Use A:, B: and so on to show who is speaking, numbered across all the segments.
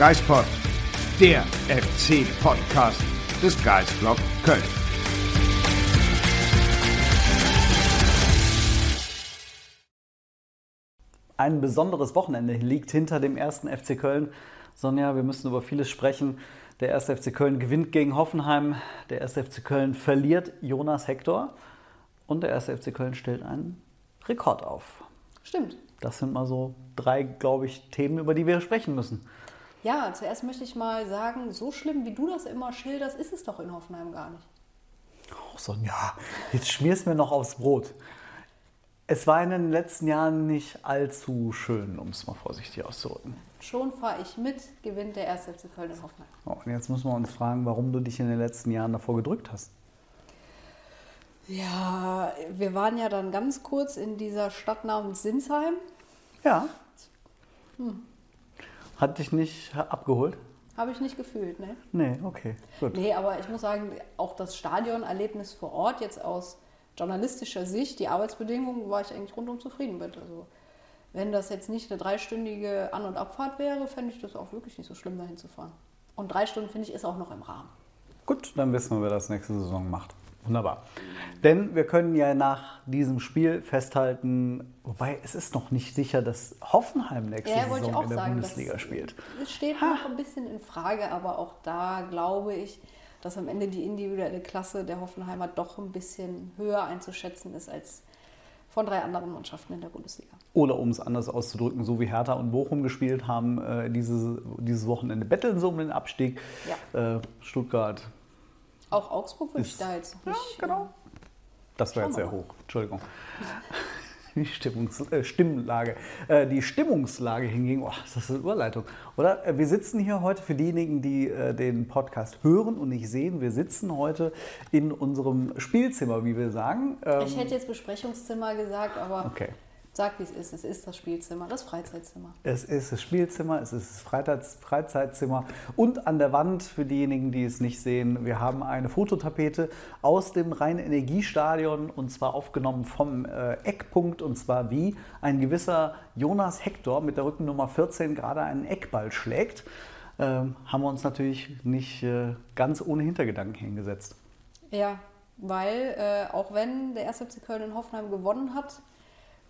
A: Geistpod, der FC-Podcast des Geistblog Köln.
B: Ein besonderes Wochenende liegt hinter dem ersten FC Köln. Sonja, wir müssen über vieles sprechen. Der erste FC Köln gewinnt gegen Hoffenheim. Der erste FC Köln verliert Jonas Hector. Und der erste FC Köln stellt einen Rekord auf.
C: Stimmt.
B: Das sind mal so drei, glaube ich, Themen, über die wir sprechen müssen.
C: Ja, zuerst möchte ich mal sagen, so schlimm wie du das immer schilderst, ist es doch in Hoffenheim gar nicht.
B: Oh, Sonja, jetzt schmierst mir noch aufs Brot. Es war in den letzten Jahren nicht allzu schön, um es mal vorsichtig auszudrücken.
C: Schon fahre ich mit, gewinnt der erste FC Köln in Hoffenheim.
B: Oh, und jetzt müssen wir uns fragen, warum du dich in den letzten Jahren davor gedrückt hast.
C: Ja, wir waren ja dann ganz kurz in dieser Stadt namens Sinsheim.
B: Ja. Hat dich nicht abgeholt?
C: Habe ich nicht gefühlt, ne?
B: Nee, okay, gut.
C: Nee, aber ich muss sagen, auch das Stadionerlebnis vor Ort, jetzt aus journalistischer Sicht, die Arbeitsbedingungen, war ich eigentlich rundum zufrieden mit. Also, wenn das jetzt nicht eine dreistündige An- und Abfahrt wäre, fände ich das auch wirklich nicht so schlimm, dahin zu fahren. Und drei Stunden, finde ich, ist auch noch im Rahmen.
B: Gut, dann wissen wir, wer das nächste Saison macht. Wunderbar. Denn wir können ja nach diesem Spiel festhalten, wobei es ist noch nicht sicher, dass Hoffenheim nächste
C: Ja,
B: Saison in der
C: sagen.
B: Bundesliga spielt.
C: Es steht noch ein bisschen in Frage, aber auch da glaube ich, dass am Ende die individuelle Klasse der Hoffenheimer doch ein bisschen höher einzuschätzen ist als von drei anderen Mannschaften in der Bundesliga.
B: Oder um es anders auszudrücken, so wie Hertha und Bochum gespielt haben, äh, diese, dieses Wochenende betteln sie um den Abstieg. Äh, Stuttgart,
C: Auch Augsburg würde ich
B: Ist-
C: da jetzt noch
B: ja,
C: nicht.
B: genau. Das war jetzt sehr hoch. Entschuldigung. Die Stimmungs äh, Stimmlage. Äh, die Stimmungslage hingegen, oh, ist das eine Überleitung, oder? Äh, Wir sitzen hier heute, für diejenigen, die äh, den Podcast hören und nicht sehen, wir sitzen heute in unserem Spielzimmer, wie wir sagen. Ähm,
C: Ich hätte jetzt Besprechungszimmer gesagt, aber
B: Okay.
C: Sag wie es ist. Es ist das Spielzimmer, das Freizeitzimmer.
B: Es ist das Spielzimmer, es ist das Freizeitzimmer und an der Wand, für diejenigen, die es nicht sehen, wir haben eine Fototapete aus dem Rhein-Energiestadion und zwar aufgenommen vom äh, Eckpunkt und zwar wie ein gewisser Jonas Hector mit der Rückennummer 14 gerade einen Eckball schlägt. Ähm, haben wir uns natürlich nicht äh, ganz ohne Hintergedanken hingesetzt.
C: Ja, weil äh, auch wenn der 1. FC Köln in Hoffenheim gewonnen hat,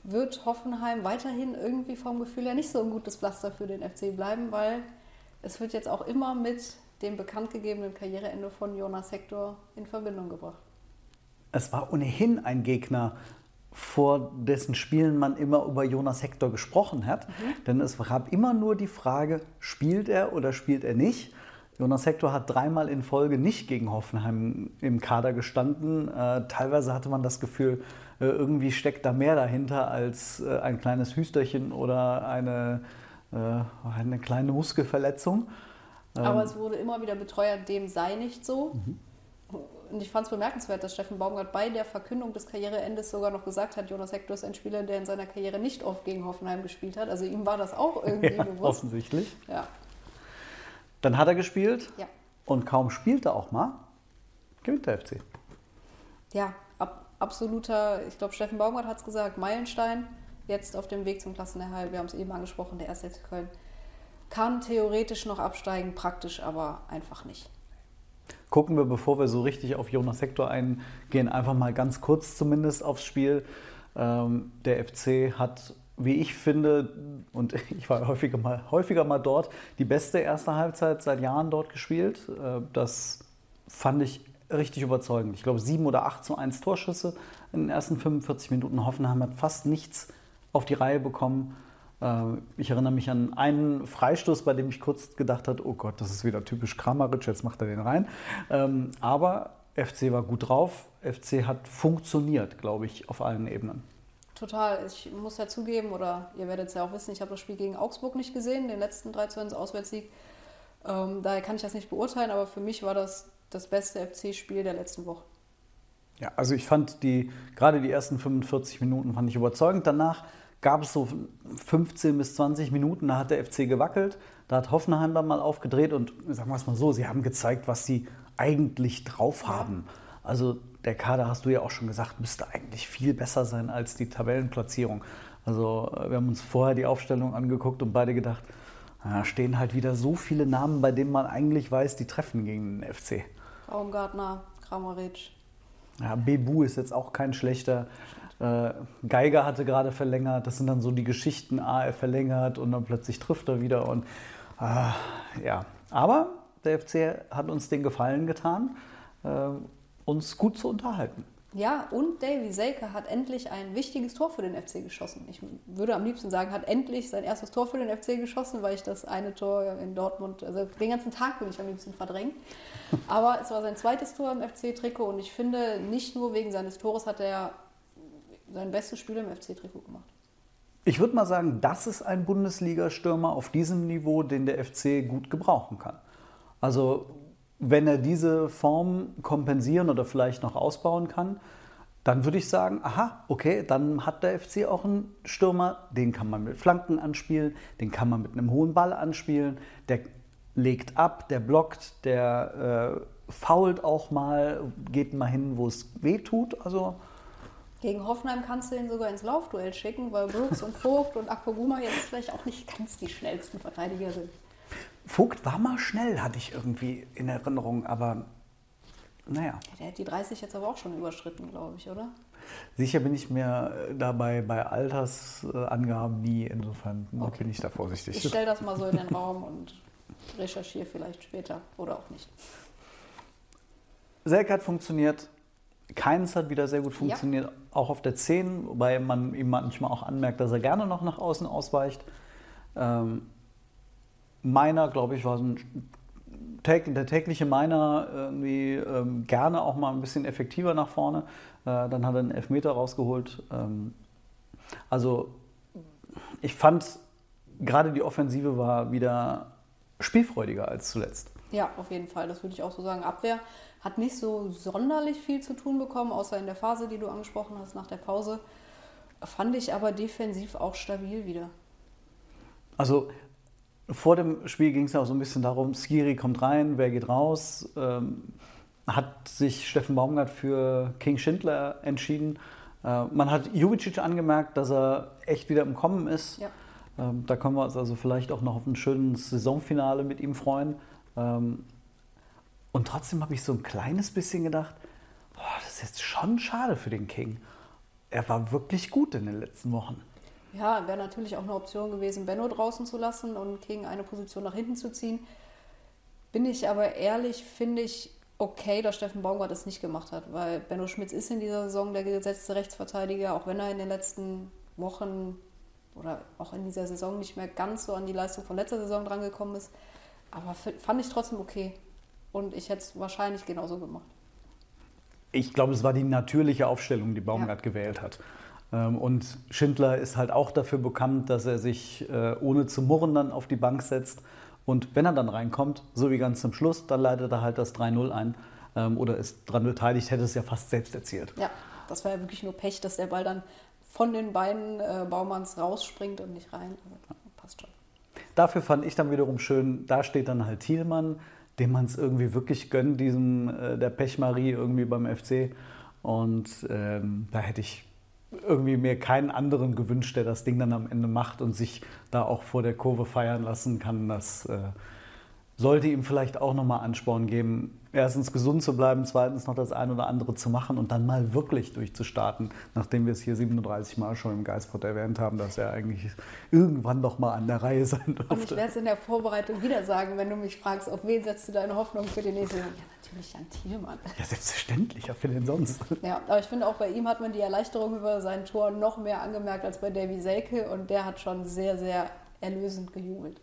C: wird Hoffenheim weiterhin irgendwie vom Gefühl her nicht so ein gutes Pflaster für den FC bleiben, weil es wird jetzt auch immer mit dem bekannt gegebenen Karriereende von Jonas Hector in Verbindung gebracht.
B: Es war ohnehin ein Gegner, vor dessen Spielen man immer über Jonas Hector gesprochen hat. Denn es gab immer nur die Frage, spielt er oder spielt er nicht? Jonas Hector hat dreimal in Folge nicht gegen Hoffenheim im Kader gestanden. Äh, teilweise hatte man das Gefühl, irgendwie steckt da mehr dahinter als äh, ein kleines Hüsterchen oder eine, äh, eine kleine Muskelverletzung.
C: Aber es wurde immer wieder beteuert, dem sei nicht so. Und ich fand es bemerkenswert, dass Steffen Baumgart bei der Verkündung des Karriereendes sogar noch gesagt hat, Jonas Hector ist ein Spieler, der in seiner Karriere nicht oft gegen Hoffenheim gespielt hat. Also ihm war das auch irgendwie
B: Ja,
C: bewusst.
B: offensichtlich.
C: Ja,
B: Dann hat er gespielt
C: ja.
B: und kaum spielt er auch mal, gewinnt der FC.
C: Ja, absoluter, ich glaube, Steffen Baumgart hat es gesagt, Meilenstein, jetzt auf dem Weg zum Klassenerhalt. Wir haben es eben angesprochen, der 1. FC Köln kann theoretisch noch absteigen, praktisch aber einfach nicht.
B: Gucken wir, bevor wir so richtig auf Jonas Hector eingehen, einfach mal ganz kurz zumindest aufs Spiel. Ähm, der FC hat, wie ich finde, und ich war häufiger mal, häufiger mal dort, die beste erste Halbzeit seit Jahren dort gespielt. Äh, das fand ich richtig überzeugend. Ich glaube, sieben oder acht zu eins Torschüsse in den ersten 45 Minuten. Hoffenheim hat fast nichts auf die Reihe bekommen. Äh, Ich erinnere mich an einen Freistoß, bei dem ich kurz gedacht habe, oh Gott, das ist wieder typisch Kramaric, jetzt macht er den rein. Ähm, Aber FC war gut drauf. FC hat funktioniert, glaube ich, auf allen Ebenen.
C: total. Ich muss ja zugeben, oder ihr werdet es ja auch wissen, ich habe das Spiel gegen Augsburg nicht gesehen, den letzten 3 zu 1 Auswärtssieg. Ähm, daher kann ich das nicht beurteilen, aber für mich war das das beste FC-Spiel der letzten Woche.
B: Ja, also ich fand die, gerade die ersten 45 Minuten fand ich überzeugend. Danach gab es so 15 bis 20 Minuten, da hat der FC gewackelt. Da hat Hoffenheim dann mal aufgedreht und sagen wir es mal so, sie haben gezeigt, was sie eigentlich drauf haben. Also der Kader, hast du ja auch schon gesagt, müsste eigentlich viel besser sein als die Tabellenplatzierung. Also wir haben uns vorher die Aufstellung angeguckt und beide gedacht, da stehen halt wieder so viele Namen, bei denen man eigentlich weiß, die treffen gegen den FC.
C: Baumgartner, Kramaric.
B: Ja, Bebu ist jetzt auch kein schlechter. Äh, Geiger hatte gerade verlängert. Das sind dann so die Geschichten. Ah, er verlängert und dann plötzlich trifft er wieder. Und ah, ja, aber der FC hat uns den Gefallen getan, äh, uns gut zu unterhalten.
C: Ja, und Davy Selke hat endlich ein wichtiges Tor für den FC geschossen. Ich würde am liebsten sagen, hat endlich sein erstes Tor für den FC geschossen, weil ich das eine Tor in Dortmund, also den ganzen Tag bin ich am liebsten verdrängt. Aber es war sein zweites Tor im FC-Trikot und ich finde, nicht nur wegen seines Tores hat er sein bestes Spiel im FC-Trikot gemacht.
B: Ich würde mal sagen, das ist ein Bundesliga-Stürmer auf diesem Niveau, den der FC gut gebrauchen kann. Also wenn er diese Form kompensieren oder vielleicht noch ausbauen kann, dann würde ich sagen, aha, okay, dann hat der FC auch einen Stürmer, den kann man mit Flanken anspielen, den kann man mit einem hohen Ball anspielen, der legt ab, der blockt, der äh, fault auch mal, geht mal hin, wo es weh tut. Also
C: gegen Hoffenheim kannst du ihn sogar ins Laufduell schicken, weil Brooks und Vogt und Akpoguma jetzt vielleicht auch nicht ganz die schnellsten Verteidiger sind.
B: Vogt war mal schnell, hatte ich irgendwie in Erinnerung, aber naja.
C: Ja, der hat die 30 jetzt aber auch schon überschritten, glaube ich, oder?
B: Sicher bin ich mir dabei bei Altersangaben nie, insofern
C: okay.
B: bin ich da vorsichtig.
C: Ich stelle das mal so in den Raum und recherchiere vielleicht später oder auch nicht.
B: Selk hat funktioniert, Keins hat wieder sehr gut funktioniert, ja. auch auf der 10, wobei man ihm manchmal auch anmerkt, dass er gerne noch nach außen ausweicht. Ähm, Meiner, glaube ich, war so ein der tägliche Meiner irgendwie ähm, gerne auch mal ein bisschen effektiver nach vorne. Äh, dann hat er einen Elfmeter rausgeholt. Ähm, also ich fand, gerade die Offensive war wieder spielfreudiger als zuletzt.
C: Ja, auf jeden Fall. Das würde ich auch so sagen. Abwehr hat nicht so sonderlich viel zu tun bekommen, außer in der Phase, die du angesprochen hast, nach der Pause. Fand ich aber defensiv auch stabil wieder.
B: Also vor dem Spiel ging es ja auch so ein bisschen darum, Skiri kommt rein, wer geht raus. Ähm, hat sich Steffen Baumgart für King Schindler entschieden. Äh, man hat Jubicic angemerkt, dass er echt wieder im Kommen ist. Ja. Ähm, da können wir uns also vielleicht auch noch auf ein schönes Saisonfinale mit ihm freuen. Ähm, und trotzdem habe ich so ein kleines bisschen gedacht, boah, das ist jetzt schon schade für den King. Er war wirklich gut in den letzten Wochen.
C: Ja, wäre natürlich auch eine Option gewesen, Benno draußen zu lassen und King eine Position nach hinten zu ziehen. Bin ich aber ehrlich, finde ich okay, dass Steffen Baumgart das nicht gemacht hat, weil Benno Schmitz ist in dieser Saison der gesetzte Rechtsverteidiger, auch wenn er in den letzten Wochen oder auch in dieser Saison nicht mehr ganz so an die Leistung von letzter Saison drangekommen ist. Aber fand ich trotzdem okay. Und ich hätte es wahrscheinlich genauso gemacht.
B: Ich glaube, es war die natürliche Aufstellung, die Baumgart ja. gewählt hat. Ähm, und Schindler ist halt auch dafür bekannt, dass er sich äh, ohne zu murren dann auf die Bank setzt. Und wenn er dann reinkommt, so wie ganz zum Schluss, dann leitet er halt das 3-0 ein ähm, oder ist daran beteiligt, hätte es ja fast selbst erzielt.
C: Ja, das war ja wirklich nur Pech, dass der Ball dann von den Beinen äh, Baumanns rausspringt und nicht rein. Also, passt schon.
B: Dafür fand ich dann wiederum schön, da steht dann halt Thielmann, dem man es irgendwie wirklich gönnt, diesem äh, der Pechmarie irgendwie beim FC. Und ähm, da hätte ich irgendwie mir keinen anderen gewünscht, der das Ding dann am Ende macht und sich da auch vor der Kurve feiern lassen kann. Das äh, sollte ihm vielleicht auch nochmal Ansporn geben, erstens gesund zu bleiben, zweitens noch das ein oder andere zu machen und dann mal wirklich durchzustarten, nachdem wir es hier 37 Mal schon im Geistpot erwähnt haben, dass er eigentlich irgendwann doch mal an der Reihe sein durfte.
C: Und ich werde es in der Vorbereitung wieder sagen, wenn du mich fragst, auf wen setzt du deine Hoffnung für die nächste Saison? Ja, natürlich an Thielmann.
B: Ja, selbstverständlich, ja, für den sonst.
C: Ja, aber ich finde auch bei ihm hat man die Erleichterung über sein Tor noch mehr angemerkt als bei Davy Selke und der hat schon sehr, sehr erlösend gejubelt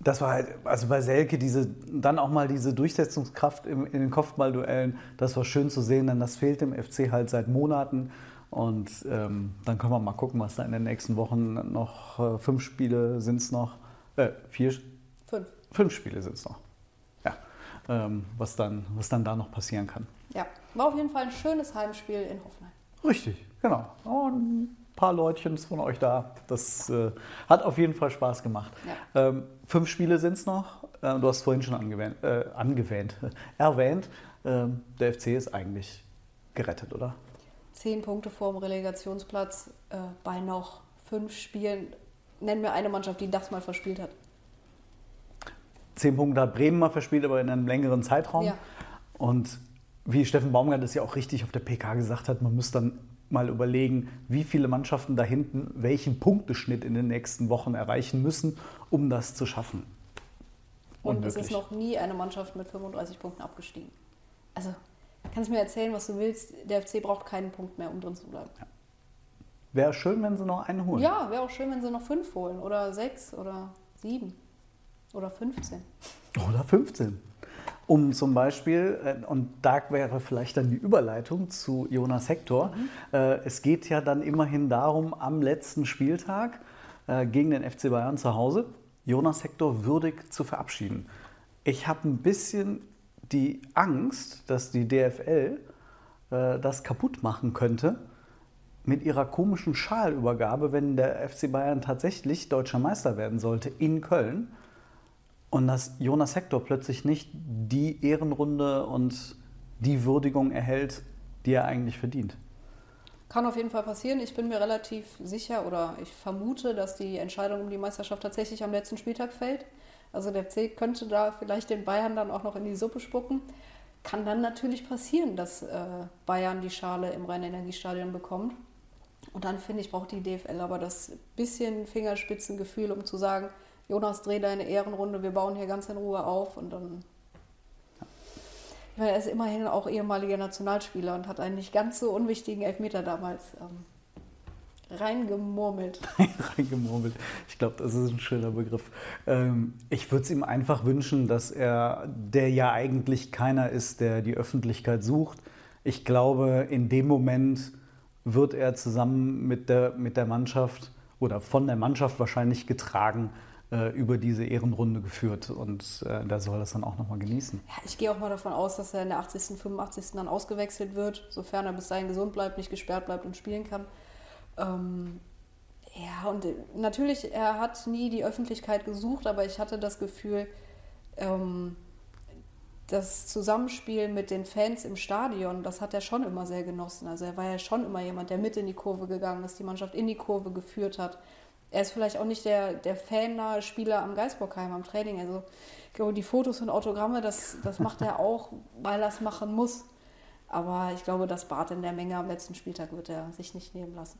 B: das war halt, also bei Selke, diese, dann auch mal diese Durchsetzungskraft in, in den Kopfballduellen, das war schön zu sehen, denn das fehlt dem FC halt seit Monaten. Und ähm, dann können wir mal gucken, was da in den nächsten Wochen noch äh, fünf Spiele sind es noch. Äh, vier,
C: Fünf.
B: fünf Spiele sind es noch. Ja. Ähm, was, dann, was dann da noch passieren kann.
C: Ja, war auf jeden Fall ein schönes Heimspiel in Hoffenheim.
B: Richtig, genau. Und paar Leutchen von euch da. Das äh, hat auf jeden Fall Spaß gemacht.
C: Ja.
B: Ähm, fünf Spiele sind es noch. Äh, du hast vorhin schon angewähnt, äh, angewähnt erwähnt. Ähm, der FC ist eigentlich gerettet, oder?
C: Zehn Punkte vor dem Relegationsplatz äh, bei noch fünf Spielen. Nenn mir eine Mannschaft, die das mal verspielt hat.
B: Zehn Punkte hat Bremen mal verspielt, aber in einem längeren Zeitraum.
C: Ja.
B: Und wie Steffen Baumgart das ja auch richtig auf der PK gesagt hat, man muss dann mal überlegen, wie viele Mannschaften da hinten welchen Punkteschnitt in den nächsten Wochen erreichen müssen, um das zu schaffen.
C: Und es ist noch nie eine Mannschaft mit 35 Punkten abgestiegen. Also, kannst mir erzählen, was du willst. Der FC braucht keinen Punkt mehr, um drin zu bleiben.
B: Wäre schön, wenn sie noch einen holen.
C: Ja, wäre auch schön, wenn sie noch fünf holen. Oder sechs oder sieben. Oder 15.
B: Oder 15. Um zum Beispiel, äh, und da wäre vielleicht dann die Überleitung zu Jonas Hector, äh, es geht ja dann immerhin darum, am letzten Spieltag äh, gegen den FC Bayern zu Hause Jonas Hector würdig zu verabschieden. Ich habe ein bisschen die Angst, dass die DFL das kaputt machen könnte mit ihrer komischen Schalübergabe, wenn der FC Bayern tatsächlich deutscher Meister werden sollte in Köln. Und dass Jonas Hector plötzlich nicht die Ehrenrunde und die Würdigung erhält, die er eigentlich verdient.
C: Kann auf jeden Fall passieren. Ich bin mir relativ sicher oder ich vermute, dass die Entscheidung um die Meisterschaft tatsächlich am letzten Spieltag fällt. Also der FC könnte da vielleicht den Bayern dann auch noch in die Suppe spucken. Kann dann natürlich passieren, dass äh, Bayern die Schale im Rhein-Energiestadion bekommt. Und dann finde ich, braucht die DFL aber das bisschen Fingerspitzengefühl, um zu sagen, Jonas, dreh deine Ehrenrunde, wir bauen hier ganz in Ruhe auf und dann. Ich meine, er ist immerhin auch ehemaliger Nationalspieler und hat einen nicht ganz so unwichtigen Elfmeter damals ähm, reingemurmelt.
B: Reingemurmelt. Ich glaube, das ist ein schöner Begriff. Ähm, ich würde es ihm einfach wünschen, dass er, der ja eigentlich keiner ist, der die Öffentlichkeit sucht. Ich glaube, in dem Moment wird er zusammen mit der, mit der Mannschaft oder von der Mannschaft wahrscheinlich getragen äh, über diese Ehrenrunde geführt. Und äh, da soll das dann auch nochmal genießen.
C: Ja, ich gehe auch mal davon aus, dass er in der 80., 85. dann ausgewechselt wird, sofern er bis dahin gesund bleibt, nicht gesperrt bleibt und spielen kann. Ähm, ja, und äh, natürlich, er hat nie die Öffentlichkeit gesucht, aber ich hatte das Gefühl, ähm, das Zusammenspiel mit den Fans im Stadion, das hat er schon immer sehr genossen. Also er war ja schon immer jemand, der mit in die Kurve gegangen ist, die Mannschaft in die Kurve geführt hat. Er ist vielleicht auch nicht der, der fannahe Spieler am Geisbockheim am Training. Also ich glaube, die Fotos und Autogramme, das, das macht er auch, weil er es machen muss. Aber ich glaube, das Bad in der Menge am letzten Spieltag wird er sich nicht nehmen lassen.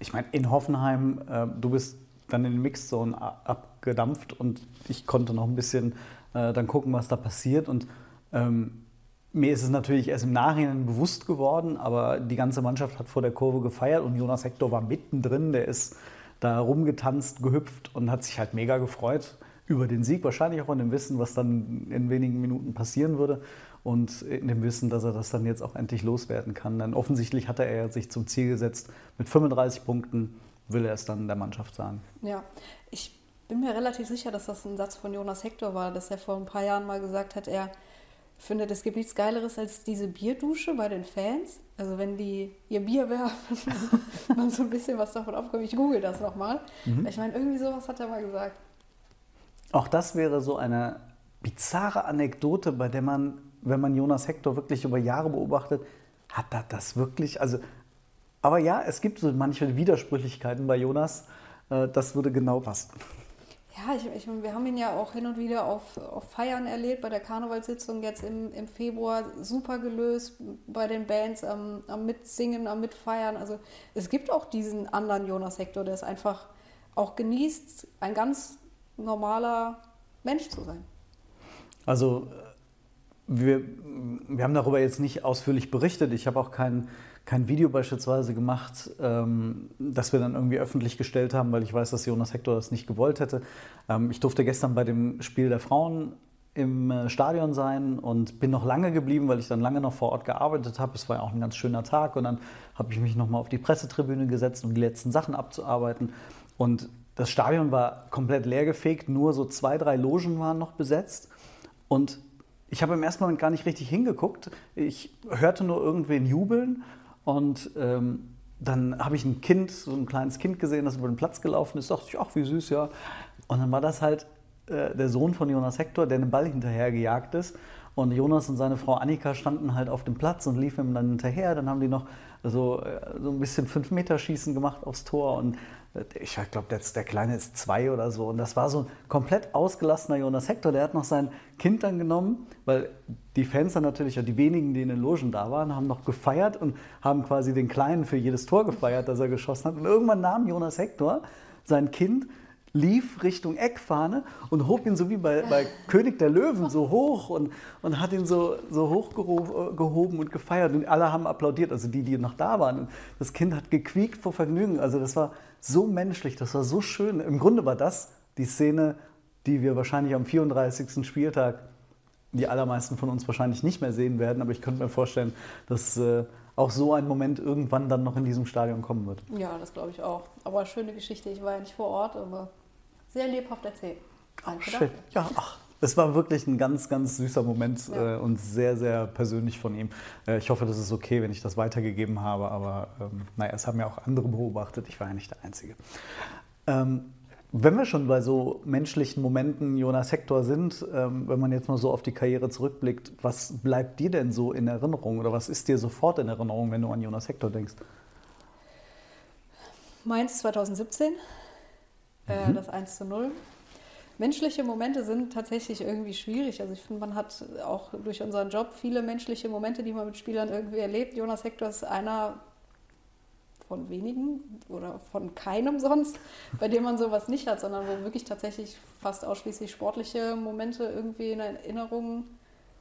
B: Ich meine, in Hoffenheim, äh, du bist dann in den Mixzone abgedampft und ich konnte noch ein bisschen äh, dann gucken, was da passiert. Und ähm, mir ist es natürlich erst im Nachhinein bewusst geworden, aber die ganze Mannschaft hat vor der Kurve gefeiert und Jonas Hector war mittendrin, der ist da rumgetanzt, gehüpft und hat sich halt mega gefreut über den Sieg, wahrscheinlich auch in dem Wissen, was dann in wenigen Minuten passieren würde und in dem Wissen, dass er das dann jetzt auch endlich loswerden kann. Denn offensichtlich hatte er sich zum Ziel gesetzt, mit 35 Punkten will er es dann der Mannschaft sagen.
C: Ja, ich bin mir relativ sicher, dass das ein Satz von Jonas Hector war, dass er vor ein paar Jahren mal gesagt hat, er findet, es gibt nichts Geileres als diese Bierdusche bei den Fans. Also wenn die ihr Bier werfen, man so ein bisschen was davon abkommt. Ich google das nochmal. Ich meine, irgendwie sowas hat er mal gesagt.
B: Auch das wäre so eine bizarre Anekdote, bei der man, wenn man Jonas Hector wirklich über Jahre beobachtet, hat er das wirklich, also, aber ja, es gibt so manche Widersprüchlichkeiten bei Jonas, äh, das würde genau passen.
C: Ja, ich, ich, wir haben ihn ja auch hin und wieder auf, auf Feiern erlebt, bei der Karnevalssitzung jetzt im, im Februar super gelöst, bei den Bands am, am Mitsingen, am Mitfeiern. Also es gibt auch diesen anderen Jonas Hector, der es einfach auch genießt, ein ganz normaler Mensch zu sein.
B: Also wir, wir haben darüber jetzt nicht ausführlich berichtet. Ich habe auch kein, kein Video beispielsweise gemacht, ähm, das wir dann irgendwie öffentlich gestellt haben, weil ich weiß, dass Jonas Hector das nicht gewollt hätte. Ähm, ich durfte gestern bei dem Spiel der Frauen im äh, Stadion sein und bin noch lange geblieben, weil ich dann lange noch vor Ort gearbeitet habe. Es war ja auch ein ganz schöner Tag und dann habe ich mich nochmal auf die Pressetribüne gesetzt, um die letzten Sachen abzuarbeiten. Und das Stadion war komplett leergefegt, nur so zwei, drei Logen waren noch besetzt. Und ich habe im ersten Moment gar nicht richtig hingeguckt. Ich hörte nur irgendwen jubeln und ähm, dann habe ich ein Kind, so ein kleines Kind gesehen, das über den Platz gelaufen ist. Dachte ich, ach, wie süß, ja. Und dann war das halt äh, der Sohn von Jonas Hector, der einen Ball hinterher gejagt ist. Und Jonas und seine Frau Annika standen halt auf dem Platz und liefen ihm dann hinterher. Dann haben die noch so, äh, so ein bisschen Fünf-Meter-Schießen gemacht aufs Tor. Und ich glaube, der, Kleine ist zwei oder so. Und das war so ein komplett ausgelassener Jonas Hector. Der hat noch sein Kind dann genommen, weil die Fans dann natürlich, die wenigen, die in den Logen da waren, haben noch gefeiert und haben quasi den Kleinen für jedes Tor gefeiert, das er geschossen hat. Und irgendwann nahm Jonas Hector sein Kind lief Richtung Eckfahne und hob ihn so wie bei, bei König der Löwen so hoch und, und hat ihn so, so hoch gehoben und gefeiert und alle haben applaudiert, also die, die noch da waren. Und das Kind hat gequiekt vor Vergnügen, also das war so menschlich, das war so schön. Im Grunde war das die Szene, die wir wahrscheinlich am 34. Spieltag, die allermeisten von uns wahrscheinlich nicht mehr sehen werden, aber ich könnte mir vorstellen, dass äh, auch so ein Moment irgendwann dann noch in diesem Stadion kommen wird.
C: Ja, das glaube ich auch. Aber schöne Geschichte, ich war ja nicht vor Ort, aber sehr lebhaft erzählt.
B: Danke ach, schön. Ja, ach, es war wirklich ein ganz, ganz süßer Moment ja. äh, und sehr, sehr persönlich von ihm. Äh, ich hoffe, das ist okay, wenn ich das weitergegeben habe, aber ähm, naja, es haben ja auch andere beobachtet. Ich war ja nicht der Einzige. Ähm, wenn wir schon bei so menschlichen Momenten Jonas Hector sind, ähm, wenn man jetzt mal so auf die Karriere zurückblickt, was bleibt dir denn so in Erinnerung oder was ist dir sofort in Erinnerung, wenn du an Jonas Hector denkst?
C: Mainz 2017 äh, mhm. das 1 zu 0. Menschliche Momente sind tatsächlich irgendwie schwierig. Also ich finde, man hat auch durch unseren Job viele menschliche Momente, die man mit Spielern irgendwie erlebt. Jonas Hector ist einer von wenigen oder von keinem sonst, bei dem man sowas nicht hat, sondern wo wirklich tatsächlich fast ausschließlich sportliche Momente irgendwie in Erinnerung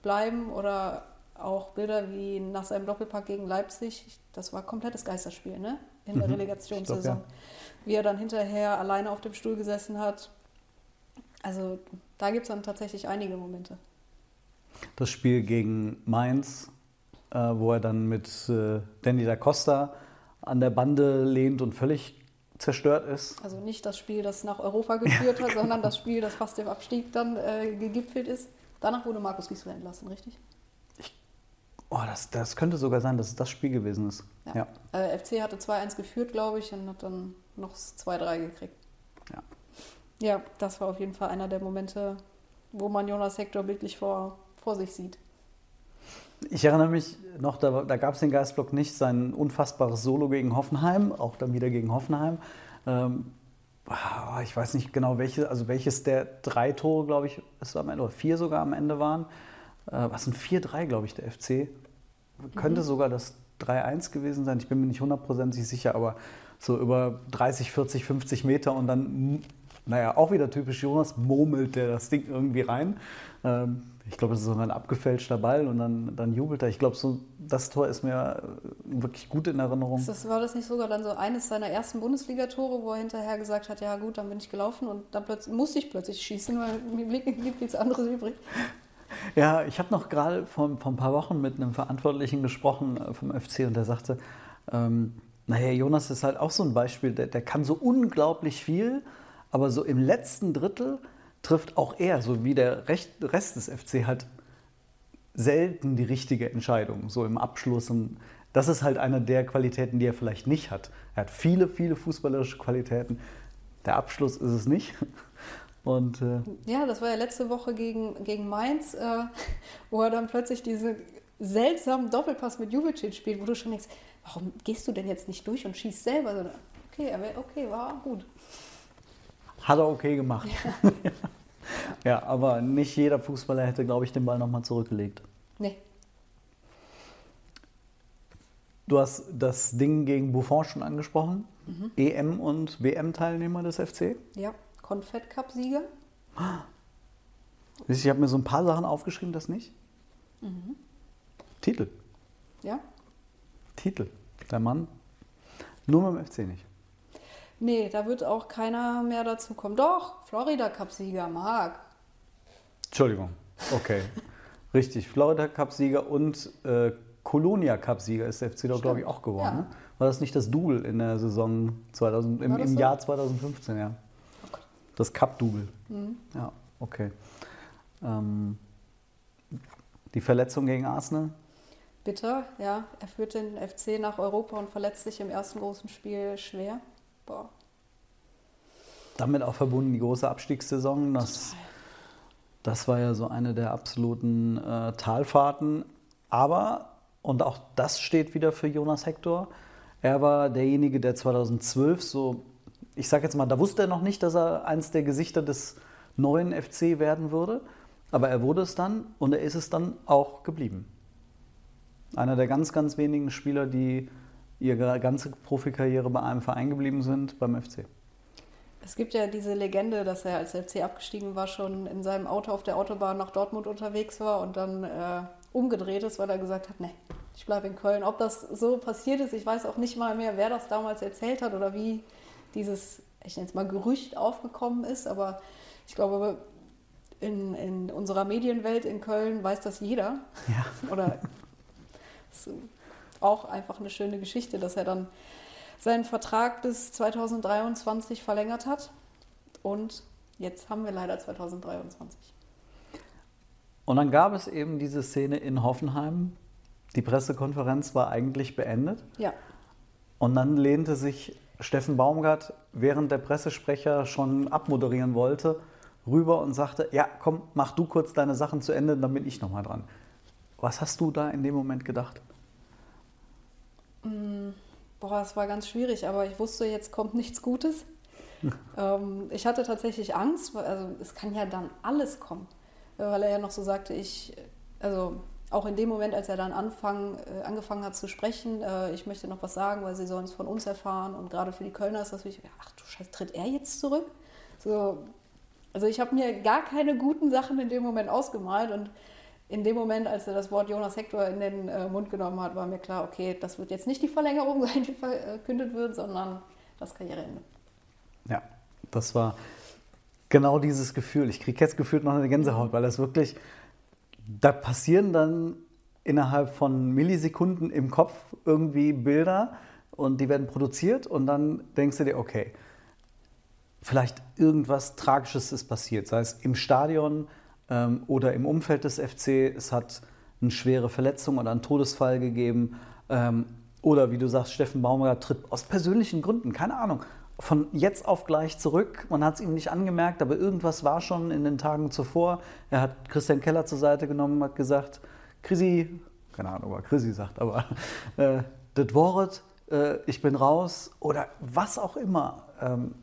C: bleiben oder auch Bilder wie nach seinem Doppelpack gegen Leipzig. Das war komplettes Geisterspiel, ne? In der mhm, Relegationssaison. Glaub, ja wie er dann hinterher alleine auf dem Stuhl gesessen hat. Also da gibt es dann tatsächlich einige Momente.
B: Das Spiel gegen Mainz, äh, wo er dann mit äh, Danny da Costa an der Bande lehnt und völlig zerstört ist.
C: Also nicht das Spiel, das nach Europa geführt hat, sondern das Spiel, das fast im Abstieg dann äh, gegipfelt ist. Danach wurde Markus Giesler entlassen, richtig?
B: Ich, oh, das, das könnte sogar sein, dass es das Spiel gewesen ist.
C: Ja. ja. Äh, FC hatte 2-1 geführt, glaube ich, und hat dann noch 2-3 gekriegt. Ja. Ja, das war auf jeden Fall einer der Momente, wo man Jonas Hector bildlich vor, vor sich sieht.
B: Ich erinnere mich noch, da, da gab es den Geistblock nicht, sein unfassbares Solo gegen Hoffenheim, auch dann wieder gegen Hoffenheim. Ähm, ah, ich weiß nicht genau, welche, also welches der drei Tore, glaube ich, es am Ende, oder vier sogar am Ende waren. Äh, was sind 4-3, glaube ich, der FC? Könnte mhm. sogar das 3-1 gewesen sein, ich bin mir nicht hundertprozentig sicher, aber so über 30, 40, 50 Meter und dann, naja, auch wieder typisch Jonas, murmelt der das Ding irgendwie rein. Ähm, ich glaube, das ist so ein abgefälschter Ball und dann, dann jubelt er. Ich glaube, so, das Tor ist mir wirklich gut in Erinnerung.
C: Das, war das nicht sogar dann so eines seiner ersten Bundesligatore, wo er hinterher gesagt hat, ja gut, dann bin ich gelaufen und dann musste ich plötzlich schießen, weil mir blieb nichts anderes übrig.
B: Ja, ich habe noch gerade vor, vor ein paar Wochen mit einem Verantwortlichen gesprochen äh, vom FC und der sagte, ähm, naja, Jonas ist halt auch so ein Beispiel, der, der kann so unglaublich viel, aber so im letzten Drittel trifft auch er, so wie der Rest des FC, halt selten die richtige Entscheidung, so im Abschluss. Und das ist halt eine der Qualitäten, die er vielleicht nicht hat. Er hat viele, viele fußballerische Qualitäten. Der Abschluss ist es nicht. Und, äh
C: ja, das war ja letzte Woche gegen, gegen Mainz, äh, wo er dann plötzlich diesen seltsamen Doppelpass mit Jubicic spielt, wo du schon denkst, warum gehst du denn jetzt nicht durch und schießt selber? Okay, okay, war gut.
B: Hat er okay gemacht. Ja. ja, aber nicht jeder Fußballer hätte, glaube ich, den Ball nochmal zurückgelegt.
C: Nee.
B: Du hast das Ding gegen Buffon schon angesprochen. Mhm. EM- und WM-Teilnehmer des FC.
C: Ja, Confed-Cup-Sieger.
B: Ich habe mir so ein paar Sachen aufgeschrieben, das nicht. Mhm. Titel.
C: Ja.
B: Titel. Der Mann. Nur dem FC nicht.
C: Nee, da wird auch keiner mehr dazu kommen. Doch, Florida Cup-Sieger, Marc.
B: Entschuldigung. Okay, richtig. Florida Cup-Sieger und äh, Colonia Cup-Sieger ist der FC doch, glaube ich, auch geworden.
C: Ja.
B: Ne? War das nicht das Double in der Saison 2000, im, im
C: so?
B: Jahr 2015, ja? Das Cup-Double.
C: Mhm.
B: Ja, okay. Ähm, die Verletzung gegen Arsenal?
C: Bitter, ja. Er führt den FC nach Europa und verletzt sich im ersten großen Spiel schwer. Boah.
B: Damit auch verbunden die große Abstiegssaison. Das, das war ja so eine der absoluten äh, Talfahrten. Aber, und auch das steht wieder für Jonas Hector, er war derjenige, der 2012 so, ich sage jetzt mal, da wusste er noch nicht, dass er eins der Gesichter des neuen FC werden würde. Aber er wurde es dann und er ist es dann auch geblieben. Einer der ganz, ganz wenigen Spieler, die ihre ganze Profikarriere bei einem Verein geblieben sind, beim FC.
C: Es gibt ja diese Legende, dass er als der FC abgestiegen war, schon in seinem Auto auf der Autobahn nach Dortmund unterwegs war und dann äh, umgedreht ist, weil er gesagt hat, nee, ich bleibe in Köln. Ob das so passiert ist, ich weiß auch nicht mal mehr, wer das damals erzählt hat oder wie dieses, ich nenne es mal Gerücht aufgekommen ist, aber ich glaube, in, in unserer Medienwelt in Köln weiß das jeder.
B: Ja.
C: Oder auch einfach eine schöne Geschichte, dass er dann seinen Vertrag bis 2023 verlängert hat. Und jetzt haben wir leider 2023.
B: Und dann gab es eben diese Szene in Hoffenheim. Die Pressekonferenz war eigentlich beendet.
C: Ja,
B: Und dann lehnte sich Steffen Baumgart, während der Pressesprecher schon abmoderieren wollte, rüber und sagte, ja, komm, mach du kurz deine Sachen zu Ende, dann bin ich nochmal dran. Was hast du da in dem Moment gedacht?
C: Boah, es war ganz schwierig, aber ich wusste, jetzt kommt nichts Gutes. ähm, ich hatte tatsächlich Angst, weil, also es kann ja dann alles kommen, weil er ja noch so sagte, ich, also auch in dem Moment, als er dann anfang, äh, angefangen hat zu sprechen, äh, ich möchte noch was sagen, weil sie sollen es von uns erfahren und gerade für die Kölner ist das wichtig. Ach du Scheiße, tritt er jetzt zurück? So, also ich habe mir gar keine guten Sachen in dem Moment ausgemalt und in dem Moment, als er das Wort Jonas Hector in den äh, Mund genommen hat, war mir klar, okay, das wird jetzt nicht die Verlängerung sein, die verkündet wird, sondern das Karriereende.
B: Ja, das war genau dieses Gefühl. Ich kriege jetzt gefühlt noch eine Gänsehaut, weil das wirklich, da passieren dann innerhalb von Millisekunden im Kopf irgendwie Bilder und die werden produziert und dann denkst du dir, okay, vielleicht irgendwas Tragisches ist passiert, sei es im Stadion ähm, oder im Umfeld des FC. Es hat eine schwere Verletzung oder einen Todesfall gegeben. Ähm, oder wie du sagst, Steffen Baumgart tritt aus persönlichen Gründen, keine Ahnung, von jetzt auf gleich zurück. Man hat es ihm nicht angemerkt, aber irgendwas war schon in den Tagen zuvor. Er hat Christian Keller zur Seite genommen, hat gesagt, Chrissy, keine Ahnung, was Chrissy sagt, aber äh, das Wort, äh, ich bin raus oder was auch immer. Ähm,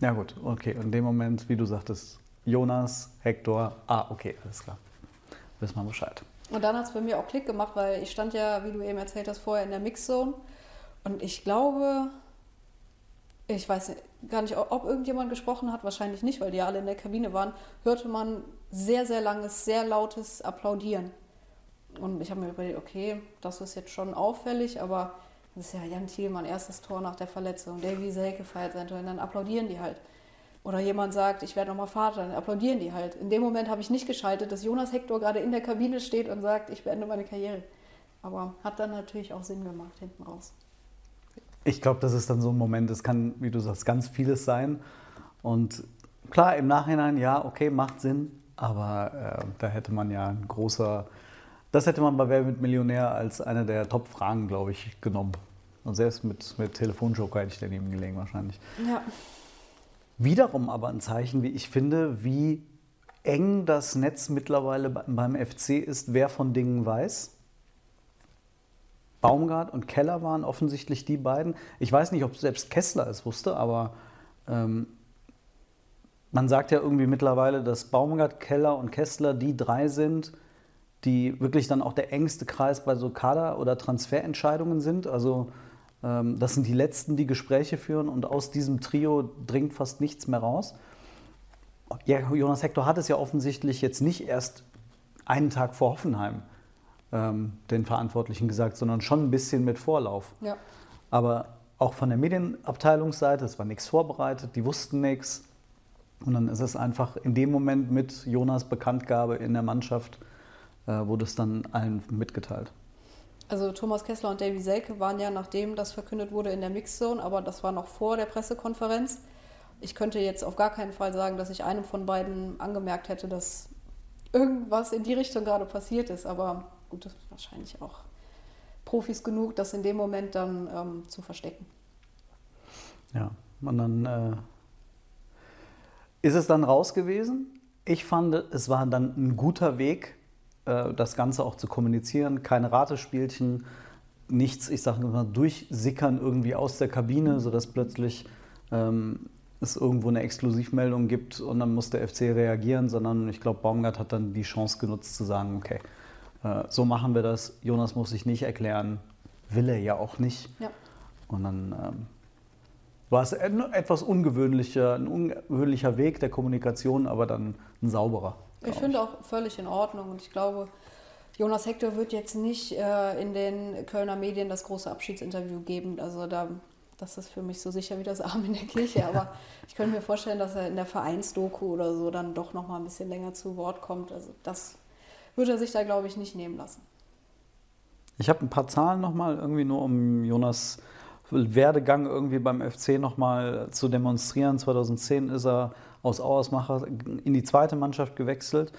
B: ja gut, okay. In dem Moment, wie du sagtest, Jonas, Hector, ah, okay, alles klar. Wissen wir Bescheid.
C: Und dann hat es bei mir auch Klick gemacht, weil ich stand ja, wie du eben erzählt hast, vorher in der Mixzone. Und ich glaube, ich weiß gar nicht, ob irgendjemand gesprochen hat, wahrscheinlich nicht, weil die alle in der Kabine waren, hörte man sehr, sehr langes, sehr lautes Applaudieren. Und ich habe mir überlegt, okay, das ist jetzt schon auffällig, aber das ist ja Jan Thielmann, erstes Tor nach der Verletzung. Davy Selke feiert sein Tor und dann applaudieren die halt. Oder jemand sagt, ich werde nochmal Vater, dann applaudieren die halt. In dem Moment habe ich nicht geschaltet, dass Jonas Hector gerade in der Kabine steht und sagt, ich beende meine Karriere. Aber hat dann natürlich auch Sinn gemacht hinten raus.
B: Ich glaube, das ist dann so ein Moment, es kann, wie du sagst, ganz vieles sein. Und klar, im Nachhinein, ja, okay, macht Sinn, aber äh, da hätte man ja ein großer, das hätte man bei Wer mit Millionär als eine der Top-Fragen, glaube ich, genommen. Und selbst mit, mit Telefonjoker hätte ich daneben gelegen wahrscheinlich.
C: Ja,
B: Wiederum aber ein Zeichen, wie ich finde, wie eng das Netz mittlerweile be- beim FC ist, wer von Dingen weiß. Baumgart und Keller waren offensichtlich die beiden. Ich weiß nicht, ob selbst Kessler es wusste, aber ähm, man sagt ja irgendwie mittlerweile, dass Baumgart, Keller und Kessler die drei sind, die wirklich dann auch der engste Kreis bei so Kader- oder Transferentscheidungen sind. Also das sind die letzten, die Gespräche führen und aus diesem Trio dringt fast nichts mehr raus. Ja, Jonas Hector hat es ja offensichtlich jetzt nicht erst einen Tag vor Hoffenheim ähm, den Verantwortlichen gesagt, sondern schon ein bisschen mit Vorlauf.
C: ja.
B: Aber auch von der Medienabteilungsseite, es war nichts vorbereitet, die wussten nichts. Und dann ist es einfach in dem Moment mit Jonas Bekanntgabe in der Mannschaft, äh, wurde es dann allen mitgeteilt.
C: Also Thomas Kessler und Davy Selke waren ja, nachdem das verkündet wurde, in der Mixzone, aber das war noch vor der Pressekonferenz. Ich könnte jetzt auf gar keinen Fall sagen, dass ich einem von beiden angemerkt hätte, dass irgendwas in die Richtung gerade passiert ist. Aber gut, das ist wahrscheinlich auch Profis genug, das in dem Moment dann ähm, zu verstecken.
B: Ja, und dann äh, ist es dann raus gewesen. Ich fand, es war dann ein guter Weg, das Ganze auch zu kommunizieren. Keine Ratespielchen, nichts, ich sage mal, durchsickern irgendwie aus der Kabine, sodass plötzlich ähm, es irgendwo eine Exklusivmeldung gibt und dann muss der FC reagieren, sondern ich glaube, Baumgart hat dann die Chance genutzt zu sagen, okay, äh, so machen wir das. Jonas muss sich nicht erklären, will er ja auch nicht.
C: Ja.
B: Und dann ähm, war es ein etwas ungewöhnlicher, ein ungewöhnlicher Weg der Kommunikation, aber dann ein sauberer.
C: Ich finde auch völlig in Ordnung und ich glaube, Jonas Hector wird jetzt nicht äh, in den Kölner Medien das große Abschiedsinterview geben. Also da, das ist für mich so sicher wie das Arm in der Kirche. Aber ich könnte mir vorstellen, dass er in der Vereinsdoku oder so dann doch noch mal ein bisschen länger zu Wort kommt. Also das würde er sich da, glaube ich, nicht nehmen lassen.
B: Ich habe ein paar Zahlen noch mal irgendwie nur um Jonas Werdegang irgendwie beim FC noch mal zu demonstrieren. 2010 ist er aus Auersmacher in die zweite Mannschaft gewechselt.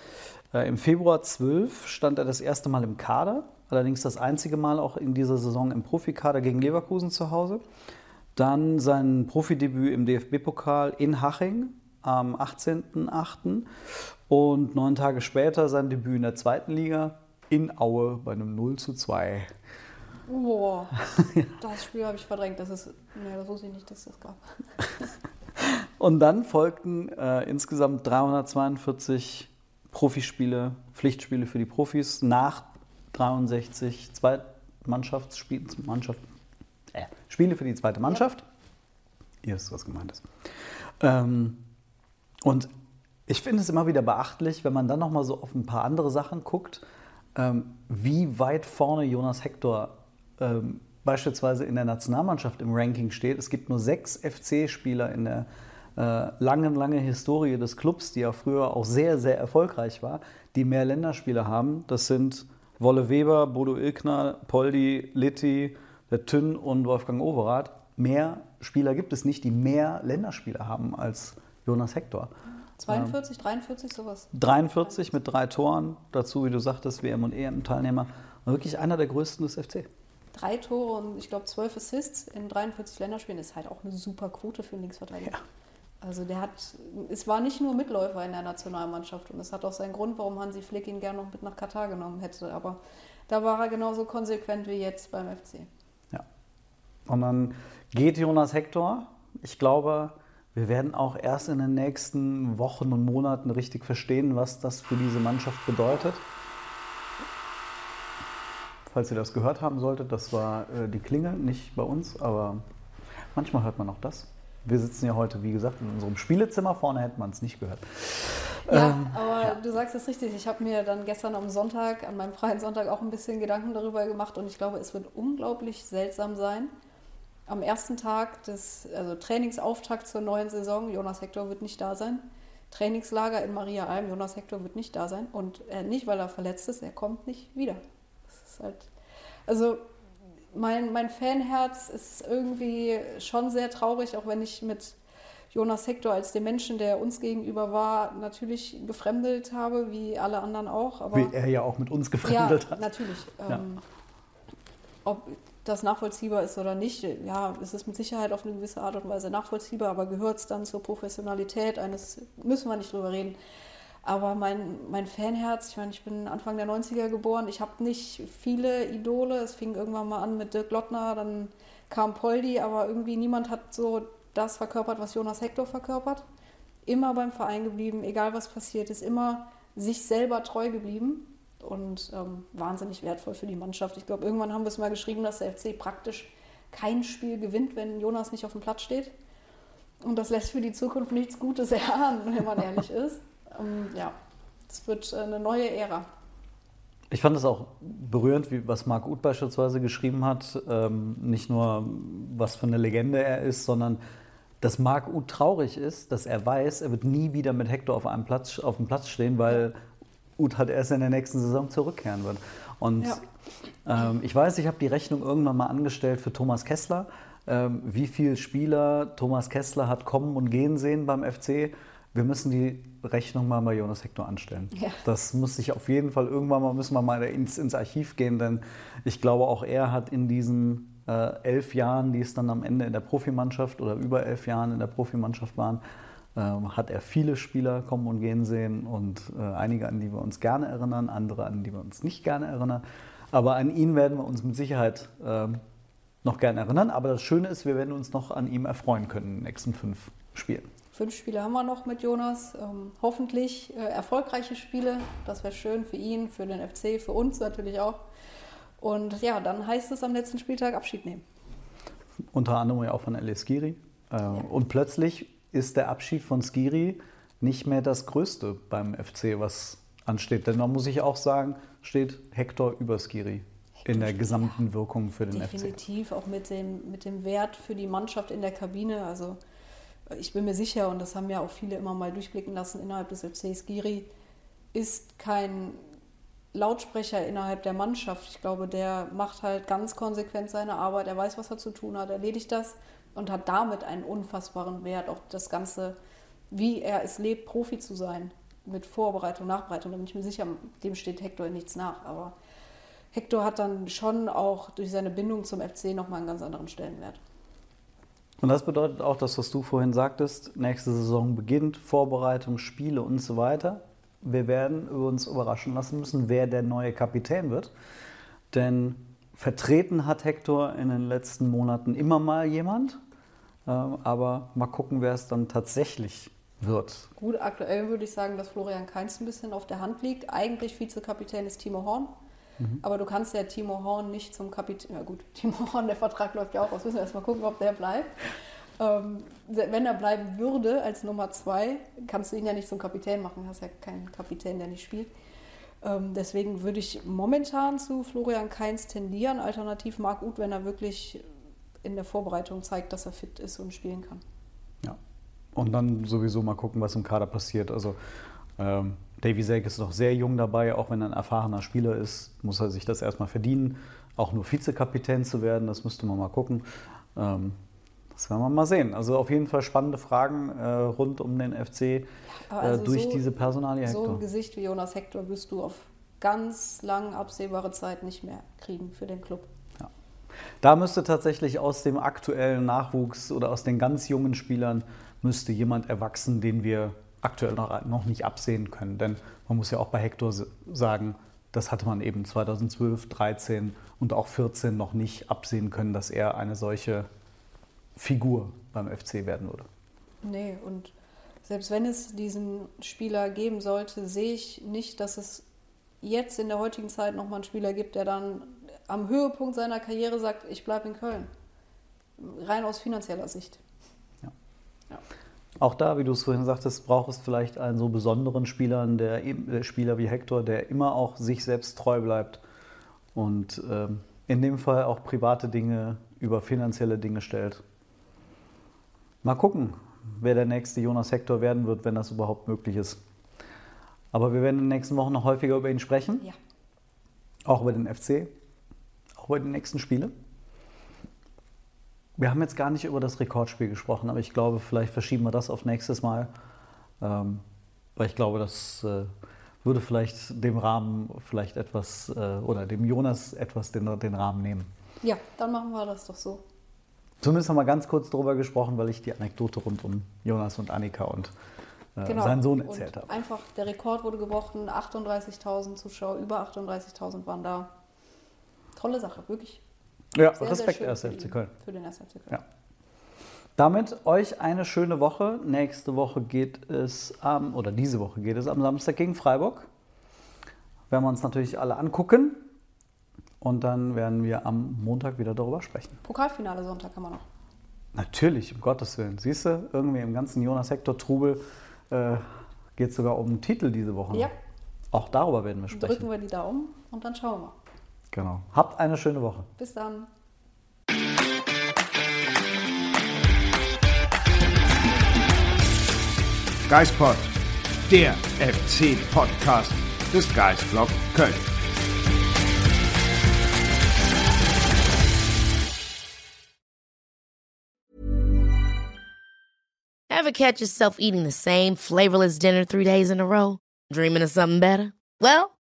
B: Äh, Im Februar 12 stand er das erste Mal im Kader, allerdings das einzige Mal auch in dieser Saison im Profikader gegen Leverkusen zu Hause. Dann sein Profidebüt im DFB-Pokal in Haching am 18.08. und neun Tage später sein Debüt in der zweiten Liga in Aue bei einem 0 zu 2.
C: Boah, das Spiel habe ich verdrängt. Das ist, nee, das wusste ich nicht, dass das gab.
B: Und dann folgten äh, insgesamt 342 Profispiele, Pflichtspiele für die Profis nach 63 Zweitmannschaftsspiele, Mannschaft, äh, Spiele für die zweite Mannschaft. Ihr wisst, was gemeint ist. Ähm, und ich finde es immer wieder beachtlich, wenn man dann noch mal so auf ein paar andere Sachen guckt, ähm, wie weit vorne Jonas Hector ähm, beispielsweise in der Nationalmannschaft im Ranking steht. Es gibt nur sechs FC-Spieler in der äh, lange, lange Historie des Clubs, die ja früher auch sehr, sehr erfolgreich war, die mehr Länderspiele haben. Das sind Wolle Weber, Bodo Ilkner, Poldi, Litti, der Tünn und Wolfgang Overath. Mehr Spieler gibt es nicht, die mehr Länderspiele haben als Jonas Hector.
C: 42, 43, sowas?
B: 43 mit drei Toren, dazu, wie du sagtest, WM und EM-Teilnehmer. Wirklich einer der größten des FC.
C: Drei Tore und ich glaube zwölf Assists in 43 Länderspielen ist halt auch eine super Quote für einen Linksverteidiger. Ja. Also der hat, es war nicht nur Mitläufer in der Nationalmannschaft und es hat auch seinen Grund, warum Hansi Flick ihn gerne noch mit nach Katar genommen hätte. Aber da war er genauso konsequent wie jetzt beim FC.
B: Ja. Und dann geht Jonas Hector. Ich glaube, wir werden auch erst in den nächsten Wochen und Monaten richtig verstehen, was das für diese Mannschaft bedeutet. Falls ihr das gehört haben solltet, das war äh, die Klingel, nicht bei uns, aber manchmal hört man auch das. Wir sitzen ja heute, wie gesagt, in unserem Spielezimmer. Vorne hätte man es nicht gehört.
C: Ja, ähm, aber ja. du sagst es richtig. Ich habe mir dann gestern am Sonntag, an meinem freien Sonntag, auch ein bisschen Gedanken darüber gemacht und ich glaube, es wird unglaublich seltsam sein. Am ersten Tag des also Trainingsauftakt zur neuen Saison, Jonas Hector wird nicht da sein. Trainingslager in Maria Alm, Jonas Hector wird nicht da sein. Und äh, nicht, weil er verletzt ist, er kommt nicht wieder. Das ist halt. Also mein, mein Fanherz ist irgendwie schon sehr traurig, auch wenn ich mit Jonas Hector als dem Menschen, der uns gegenüber war, natürlich gefremdelt habe, wie alle anderen auch.
B: Aber wie er ja auch mit uns gefremdelt
C: ja,
B: hat.
C: Natürlich. Ja. Ähm, ob das nachvollziehbar ist oder nicht, ja, es ist mit Sicherheit auf eine gewisse Art und Weise nachvollziehbar, aber gehört es dann zur Professionalität eines, müssen wir nicht drüber reden, aber mein, mein Fanherz, ich meine, ich bin Anfang der 90er geboren, ich habe nicht viele Idole. Es fing irgendwann mal an mit Dirk Lottner, dann kam Poldi, aber irgendwie niemand hat so das verkörpert, was Jonas Hector verkörpert. Immer beim Verein geblieben, egal was passiert ist, immer sich selber treu geblieben und ähm, wahnsinnig wertvoll für die Mannschaft. Ich glaube, irgendwann haben wir es mal geschrieben, dass der FC praktisch kein Spiel gewinnt, wenn Jonas nicht auf dem Platz steht. Und das lässt für die Zukunft nichts Gutes erahnen, wenn man ehrlich ist ähm, ja, es wird eine neue Ära.
B: Ich fand es auch berührend, wie, was Marc Uth beispielsweise geschrieben hat. Ähm, nicht nur, was für eine Legende er ist, sondern dass Marc Uth traurig ist, dass er weiß, er wird nie wieder mit Hector auf einem Platz, auf dem Platz stehen, weil Uth halt erst in der nächsten Saison zurückkehren wird. Und
C: Ja.
B: ähm, ich weiß, ich habe die Rechnung irgendwann mal angestellt für Thomas Kessler, ähm, wie viele Spieler Thomas Kessler hat kommen und gehen sehen beim FC. Wir müssen die Rechnung mal bei Jonas Hector anstellen.
C: Ja.
B: Das muss sich auf jeden Fall irgendwann mal, müssen wir mal ins, ins Archiv gehen, denn ich glaube, auch er hat in diesen äh, elf Jahren, die es dann am Ende in der Profimannschaft oder über elf Jahren in der Profimannschaft waren, ähm, hat er viele Spieler kommen und gehen sehen und äh, einige, an die wir uns gerne erinnern, andere, an die wir uns nicht gerne erinnern. Aber an ihn werden wir uns mit Sicherheit ähm, noch gerne erinnern. Aber das Schöne ist, wir werden uns noch an ihm erfreuen können in den nächsten fünf Spielen.
C: Fünf Spiele haben wir noch mit Jonas. Ähm, hoffentlich äh, erfolgreiche Spiele. Das wäre schön für ihn, für den FC, für uns natürlich auch. Und ja, dann heißt es am letzten Spieltag Abschied nehmen.
B: unter anderem ja auch von Elias Skiri. Äh, Und plötzlich ist der Abschied von Skiri nicht mehr das Größte beim FC, was ansteht. Denn man muss sich auch sagen, steht Hector über Skiri in der gesamten Wirkung für den FC.
C: Definitiv auch mit dem, mit dem Wert für die Mannschaft in der Kabine. Also ich bin mir sicher, und das haben ja auch viele immer mal durchblicken lassen innerhalb des FCs, Giri ist kein Lautsprecher innerhalb der Mannschaft. Ich glaube, der macht halt ganz konsequent seine Arbeit. Er weiß, was er zu tun hat, erledigt das und hat damit einen unfassbaren Wert. Auch das Ganze, wie er es lebt, Profi zu sein. Mit Vorbereitung, Nachbereitung. Da bin ich mir sicher, dem steht Hector nichts nach. Aber Hector hat dann schon auch durch seine Bindung zum FC nochmal einen ganz anderen Stellenwert.
B: Und das bedeutet auch das, was du vorhin sagtest, nächste Saison beginnt, Vorbereitung, Spiele und so weiter. Wir werden uns überraschen lassen müssen, wer der neue Kapitän wird. Denn vertreten hat Hector in den letzten Monaten immer mal jemand. Ähm, Aber mal gucken, wer es dann tatsächlich wird.
C: Gut, aktuell würde ich sagen, dass Florian Kainz ein bisschen auf der Hand liegt. Eigentlich Vizekapitän ist Timo Horn. Aber du kannst ja Timo Horn nicht zum Kapitän. Ja gut, Timo Horn, der Vertrag läuft ja auch aus. Müssen wir erstmal gucken, ob der bleibt. Ähm, wenn er bleiben würde als Nummer zwei, kannst du ihn ja nicht zum Kapitän machen. Du hast ja keinen Kapitän, der nicht spielt. Ähm, deswegen würde ich momentan zu Florian Kainz tendieren. Alternativ Marc Uth, wenn er wirklich in der Vorbereitung zeigt, dass er fit ist und spielen kann.
B: Ja. Und dann sowieso mal gucken, was im Kader passiert. Also ähm, Davy Selk ist noch sehr jung dabei, auch wenn er ein erfahrener Spieler ist, muss er sich das erstmal verdienen. Auch nur Vizekapitän zu werden, das müsste man mal gucken. Ähm, das werden wir mal sehen. Also auf jeden Fall spannende Fragen äh, rund um den FC äh,
C: also
B: durch
C: so-
B: diese Personalie
C: So
B: Hector.
C: ein Gesicht wie Jonas Hector wirst du auf ganz lang absehbare Zeit nicht mehr kriegen für den Club.
B: Da müsste tatsächlich aus dem aktuellen Nachwuchs oder aus den ganz jungen Spielern müsste jemand erwachsen, den wir aktuell noch, nicht absehen können. Denn man muss ja auch bei Hector sagen, das hatte man eben 2012, 13 und auch 14 noch nicht absehen können, dass er eine solche Figur beim FC werden würde.
C: Nee, und selbst wenn es diesen Spieler geben sollte, sehe ich nicht, dass es jetzt in der heutigen Zeit nochmal einen Spieler gibt, der dann am Höhepunkt seiner Karriere sagt, ich bleibe in Köln. Rein aus finanzieller Sicht.
B: Auch da, wie du es vorhin sagtest, braucht es vielleicht einen so besonderen Spieler, der, der Spieler wie Hector, der immer auch sich selbst treu bleibt und ähm, in dem Fall auch private Dinge über finanzielle Dinge stellt. Mal gucken, wer der nächste Jonas Hector werden wird, wenn das überhaupt möglich ist. Aber wir werden in den nächsten Wochen noch häufiger über ihn sprechen,
C: Ja.
B: auch über den FC, auch über die nächsten Spiele. Wir haben jetzt gar nicht über das Rekordspiel gesprochen, aber ich glaube, vielleicht verschieben wir das auf nächstes Mal. Ähm, weil ich glaube, das äh, würde vielleicht dem Rahmen vielleicht etwas äh, oder dem Jonas etwas den, den Rahmen nehmen.
C: Ja, dann machen wir das doch so.
B: Zumindest haben wir ganz kurz darüber gesprochen, weil ich die Anekdote rund um Jonas und Annika und äh, seinen Sohn erzählt
C: Genau.
B: Habe.
C: Einfach, der Rekord wurde gebrochen, 38.000 Zuschauer, über 38.000 waren da. Tolle Sache, wirklich.
B: Ja,
C: Sehr,
B: Respekt,
C: sehr
B: 1.
C: schön für
B: FC Köln.
C: Für den 1. FC Köln.
B: Ja. Damit euch eine schöne Woche. Nächste Woche geht es am, oder diese Woche geht es am Samstag gegen Freiburg. Werden wir uns natürlich alle angucken. Und dann werden wir am Montag wieder darüber sprechen.
C: Pokalfinale Sonntag haben wir noch.
B: Natürlich, um Gottes Willen. Siehst du, irgendwie im ganzen Jonas Hector Trubel äh, geht es sogar um einen Titel diese Woche.
C: Ja.
B: Auch darüber werden wir sprechen.
C: Drücken wir die Daumen und dann schauen wir.
B: Genau. Habt eine schöne Woche.
C: Bis dann.
A: Geispod, der FC-Podcast des Geistblog Köln.
D: Ever catch yourself eating the same flavorless dinner three days in a row? Dreaming of something better? Well,